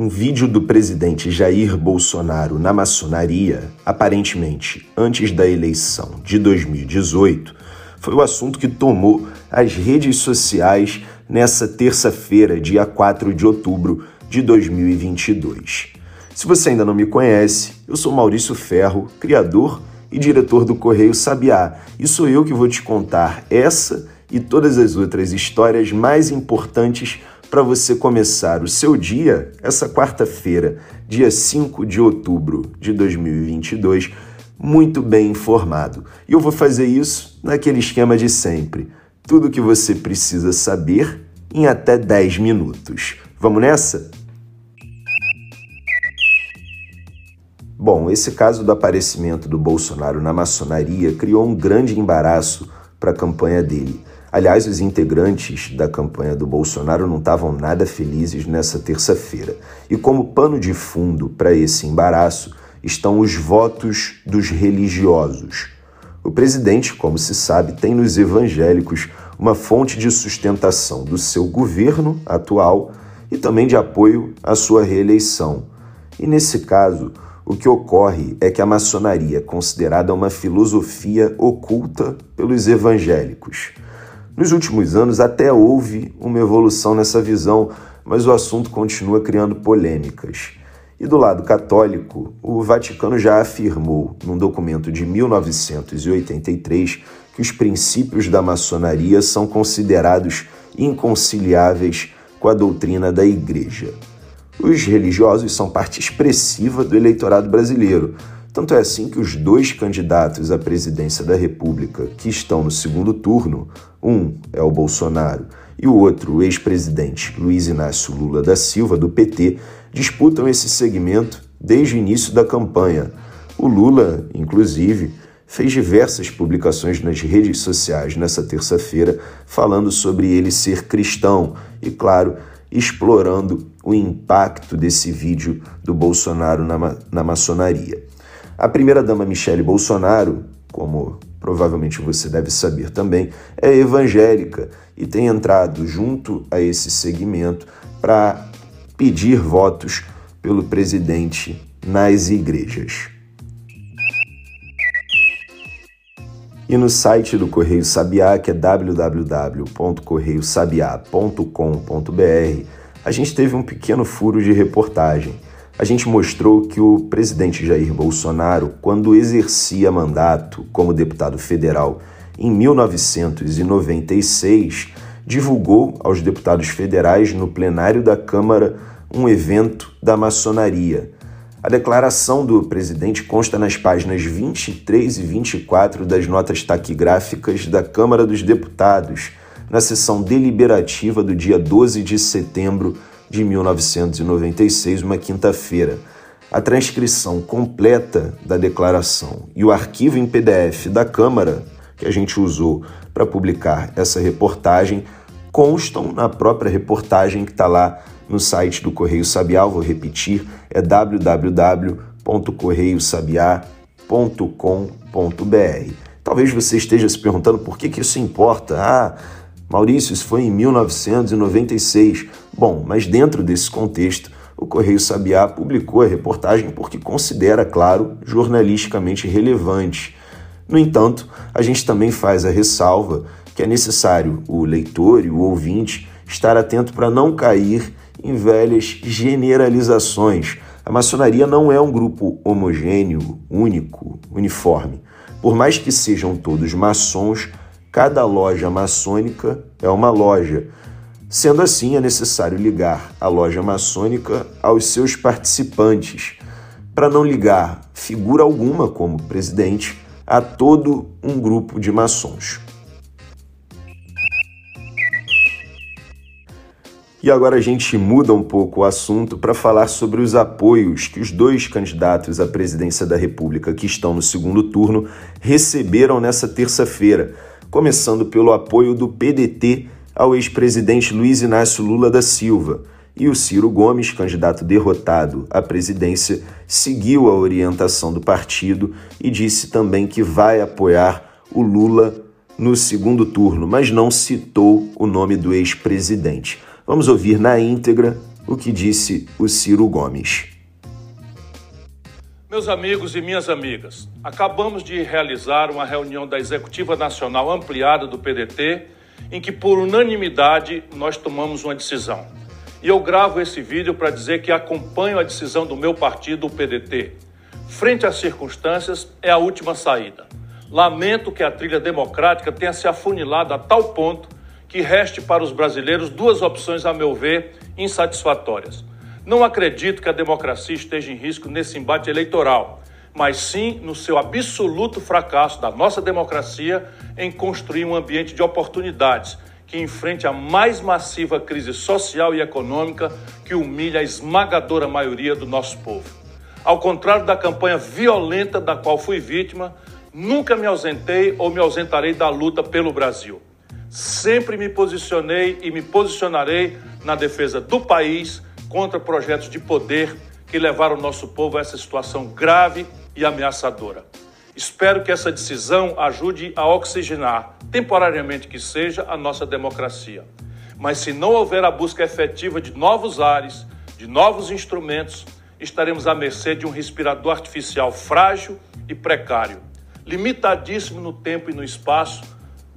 um vídeo do presidente Jair Bolsonaro na maçonaria, aparentemente antes da eleição de 2018, foi o assunto que tomou as redes sociais nessa terça-feira, dia 4 de outubro de 2022. Se você ainda não me conhece, eu sou Maurício Ferro, criador e diretor do Correio Sabiá, e sou eu que vou te contar essa e todas as outras histórias mais importantes para você começar o seu dia essa quarta-feira, dia 5 de outubro de 2022, muito bem informado. E eu vou fazer isso naquele esquema de sempre. Tudo o que você precisa saber em até 10 minutos. Vamos nessa? Bom, esse caso do aparecimento do Bolsonaro na maçonaria criou um grande embaraço para a campanha dele. Aliás, os integrantes da campanha do Bolsonaro não estavam nada felizes nessa terça-feira. E como pano de fundo para esse embaraço estão os votos dos religiosos. O presidente, como se sabe, tem nos evangélicos uma fonte de sustentação do seu governo atual e também de apoio à sua reeleição. E nesse caso, o que ocorre é que a maçonaria é considerada uma filosofia oculta pelos evangélicos. Nos últimos anos, até houve uma evolução nessa visão, mas o assunto continua criando polêmicas. E do lado católico, o Vaticano já afirmou, num documento de 1983, que os princípios da maçonaria são considerados inconciliáveis com a doutrina da Igreja. Os religiosos são parte expressiva do eleitorado brasileiro, tanto é assim que os dois candidatos à presidência da República que estão no segundo turno, um é o Bolsonaro e o outro, o ex-presidente Luiz Inácio Lula da Silva, do PT, disputam esse segmento desde o início da campanha. O Lula, inclusive, fez diversas publicações nas redes sociais nessa terça-feira falando sobre ele ser cristão e, claro, explorando o impacto desse vídeo do Bolsonaro na, na maçonaria. A primeira-dama Michele Bolsonaro, como provavelmente você deve saber também, é evangélica e tem entrado junto a esse segmento para pedir votos pelo presidente nas igrejas. E no site do Correio Sabiá, que é www.correiosabiá.com.br, a gente teve um pequeno furo de reportagem a gente mostrou que o presidente Jair Bolsonaro, quando exercia mandato como deputado federal em 1996, divulgou aos deputados federais no plenário da Câmara um evento da maçonaria. A declaração do presidente consta nas páginas 23 e 24 das notas taquigráficas da Câmara dos Deputados, na sessão deliberativa do dia 12 de setembro de 1996, uma quinta-feira. A transcrição completa da declaração e o arquivo em PDF da Câmara, que a gente usou para publicar essa reportagem, constam na própria reportagem que está lá no site do Correio Sabiá. Vou repetir, é www.correiosabiá.com.br. Talvez você esteja se perguntando por que, que isso importa. Ah, Maurício, isso foi em 1996. Bom, mas dentro desse contexto, o Correio Sabiá publicou a reportagem porque considera, claro, jornalisticamente relevante. No entanto, a gente também faz a ressalva que é necessário o leitor e o ouvinte estar atento para não cair em velhas generalizações. A maçonaria não é um grupo homogêneo, único, uniforme. Por mais que sejam todos maçons, Cada loja maçônica é uma loja. Sendo assim, é necessário ligar a loja maçônica aos seus participantes, para não ligar figura alguma como presidente a todo um grupo de maçons. E agora a gente muda um pouco o assunto para falar sobre os apoios que os dois candidatos à presidência da República que estão no segundo turno receberam nessa terça-feira começando pelo apoio do PDT ao ex-presidente Luiz Inácio Lula da Silva. E o Ciro Gomes, candidato derrotado à presidência, seguiu a orientação do partido e disse também que vai apoiar o Lula no segundo turno, mas não citou o nome do ex-presidente. Vamos ouvir na íntegra o que disse o Ciro Gomes. Meus amigos e minhas amigas, acabamos de realizar uma reunião da Executiva Nacional Ampliada do PDT, em que, por unanimidade, nós tomamos uma decisão. E eu gravo esse vídeo para dizer que acompanho a decisão do meu partido, o PDT. Frente às circunstâncias, é a última saída. Lamento que a trilha democrática tenha se afunilado a tal ponto que reste para os brasileiros duas opções, a meu ver, insatisfatórias não acredito que a democracia esteja em risco nesse embate eleitoral, mas sim no seu absoluto fracasso da nossa democracia em construir um ambiente de oportunidades que enfrente a mais massiva crise social e econômica que humilha a esmagadora maioria do nosso povo. Ao contrário da campanha violenta da qual fui vítima, nunca me ausentei ou me ausentarei da luta pelo Brasil. Sempre me posicionei e me posicionarei na defesa do país contra projetos de poder que levaram o nosso povo a essa situação grave e ameaçadora. Espero que essa decisão ajude a oxigenar, temporariamente que seja, a nossa democracia. Mas se não houver a busca efetiva de novos ares, de novos instrumentos, estaremos à mercê de um respirador artificial frágil e precário, limitadíssimo no tempo e no espaço.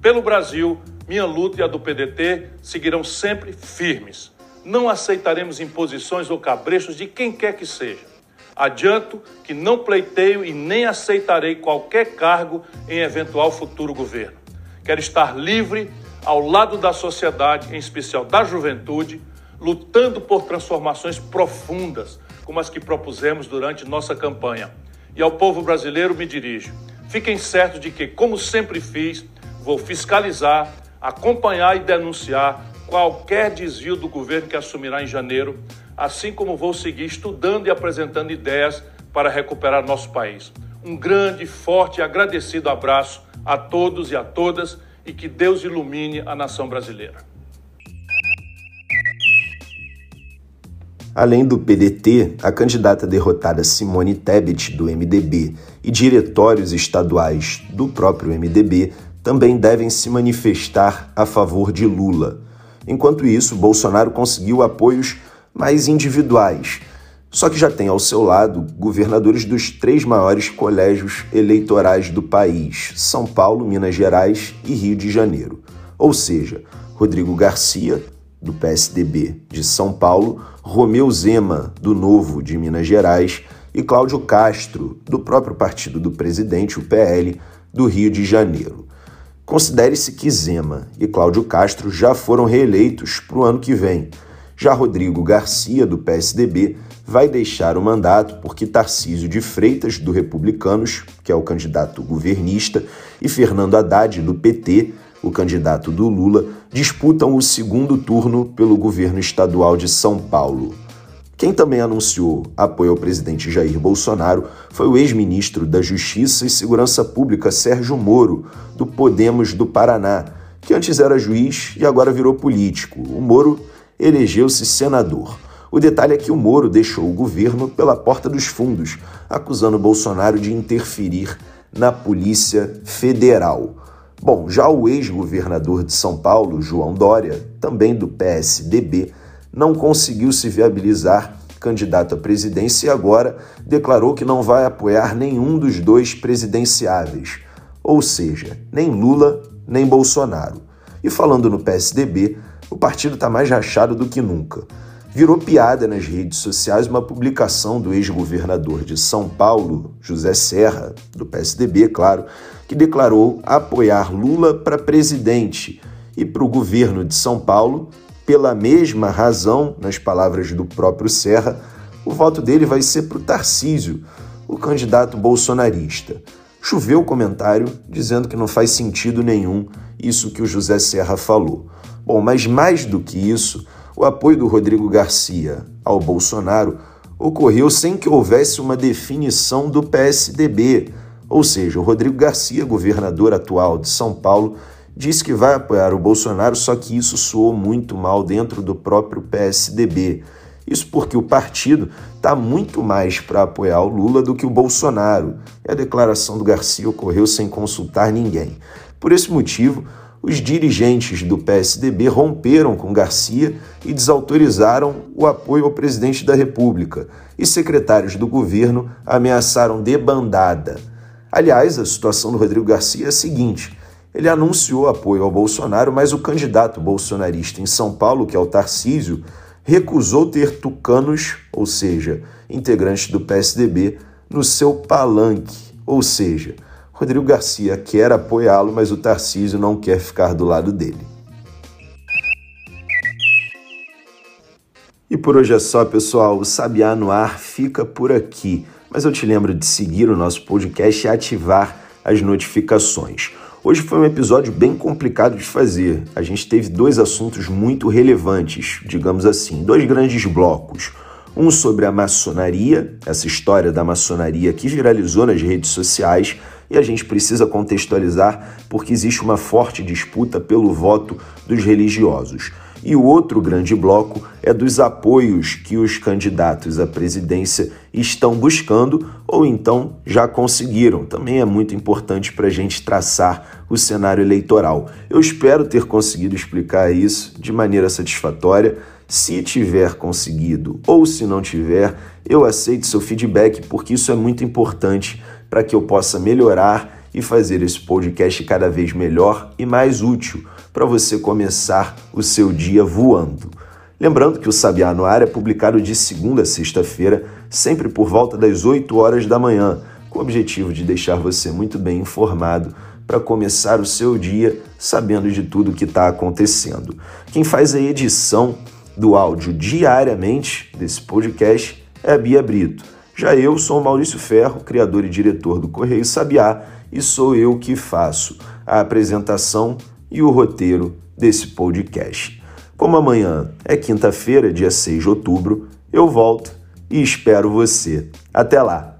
Pelo Brasil, minha luta e a do PDT seguirão sempre firmes não aceitaremos imposições ou cabrechos de quem quer que seja. Adianto que não pleiteio e nem aceitarei qualquer cargo em eventual futuro governo. Quero estar livre ao lado da sociedade, em especial da juventude, lutando por transformações profundas, como as que propusemos durante nossa campanha. E ao povo brasileiro me dirijo. Fiquem certos de que, como sempre fiz, vou fiscalizar, acompanhar e denunciar qualquer desvio do governo que assumirá em janeiro, assim como vou seguir estudando e apresentando ideias para recuperar nosso país. Um grande, forte e agradecido abraço a todos e a todas e que Deus ilumine a nação brasileira. Além do PDT, a candidata derrotada Simone Tebet, do MDB, e diretórios estaduais do próprio MDB também devem se manifestar a favor de Lula. Enquanto isso, Bolsonaro conseguiu apoios mais individuais, só que já tem ao seu lado governadores dos três maiores colégios eleitorais do país: São Paulo, Minas Gerais e Rio de Janeiro. Ou seja, Rodrigo Garcia, do PSDB de São Paulo, Romeu Zema, do Novo de Minas Gerais, e Cláudio Castro, do próprio partido do presidente, o PL, do Rio de Janeiro. Considere-se que Zema e Cláudio Castro já foram reeleitos para o ano que vem. Já Rodrigo Garcia, do PSDB, vai deixar o mandato porque Tarcísio de Freitas, do Republicanos, que é o candidato governista, e Fernando Haddad, do PT, o candidato do Lula, disputam o segundo turno pelo governo estadual de São Paulo. Quem também anunciou apoio ao presidente Jair Bolsonaro foi o ex-ministro da Justiça e Segurança Pública Sérgio Moro, do Podemos do Paraná, que antes era juiz e agora virou político. O Moro elegeu-se senador. O detalhe é que o Moro deixou o governo pela porta dos fundos, acusando Bolsonaro de interferir na Polícia Federal. Bom, já o ex-governador de São Paulo, João Dória, também do PSDB, não conseguiu se viabilizar candidato à presidência e agora declarou que não vai apoiar nenhum dos dois presidenciáveis, ou seja, nem Lula nem Bolsonaro. E falando no PSDB, o partido está mais rachado do que nunca. Virou piada nas redes sociais uma publicação do ex-governador de São Paulo, José Serra, do PSDB, claro, que declarou apoiar Lula para presidente e para o governo de São Paulo pela mesma razão, nas palavras do próprio Serra, o voto dele vai ser para o Tarcísio, o candidato bolsonarista. Choveu o comentário dizendo que não faz sentido nenhum isso que o José Serra falou. Bom, mas mais do que isso, o apoio do Rodrigo Garcia ao Bolsonaro ocorreu sem que houvesse uma definição do PSDB. Ou seja, o Rodrigo Garcia, governador atual de São Paulo, disse que vai apoiar o Bolsonaro, só que isso soou muito mal dentro do próprio PSDB. Isso porque o partido está muito mais para apoiar o Lula do que o Bolsonaro. E a declaração do Garcia ocorreu sem consultar ninguém. Por esse motivo, os dirigentes do PSDB romperam com Garcia e desautorizaram o apoio ao presidente da República, e secretários do governo ameaçaram debandada. Aliás, a situação do Rodrigo Garcia é a seguinte: ele anunciou apoio ao Bolsonaro, mas o candidato bolsonarista em São Paulo, que é o Tarcísio, recusou ter tucanos, ou seja, integrantes do PSDB, no seu palanque, ou seja, Rodrigo Garcia quer apoiá-lo, mas o Tarcísio não quer ficar do lado dele. E por hoje é só, pessoal. O Sabiá no Ar fica por aqui. Mas eu te lembro de seguir o nosso podcast e ativar as notificações. Hoje foi um episódio bem complicado de fazer. A gente teve dois assuntos muito relevantes, digamos assim, dois grandes blocos. Um sobre a maçonaria, essa história da maçonaria que viralizou nas redes sociais, e a gente precisa contextualizar porque existe uma forte disputa pelo voto dos religiosos. E o outro grande bloco é dos apoios que os candidatos à presidência estão buscando ou então já conseguiram. Também é muito importante para a gente traçar o cenário eleitoral. Eu espero ter conseguido explicar isso de maneira satisfatória. Se tiver conseguido ou se não tiver, eu aceito seu feedback porque isso é muito importante para que eu possa melhorar e fazer esse podcast cada vez melhor e mais útil para você começar o seu dia voando. Lembrando que o Sabiá no Ar é publicado de segunda a sexta-feira, sempre por volta das 8 horas da manhã, com o objetivo de deixar você muito bem informado para começar o seu dia sabendo de tudo o que está acontecendo. Quem faz a edição do áudio diariamente desse podcast é a Bia Brito. Já eu sou o Maurício Ferro, criador e diretor do Correio Sabiá, e sou eu que faço a apresentação e o roteiro desse podcast. Como amanhã é quinta-feira, dia 6 de outubro, eu volto e espero você. Até lá!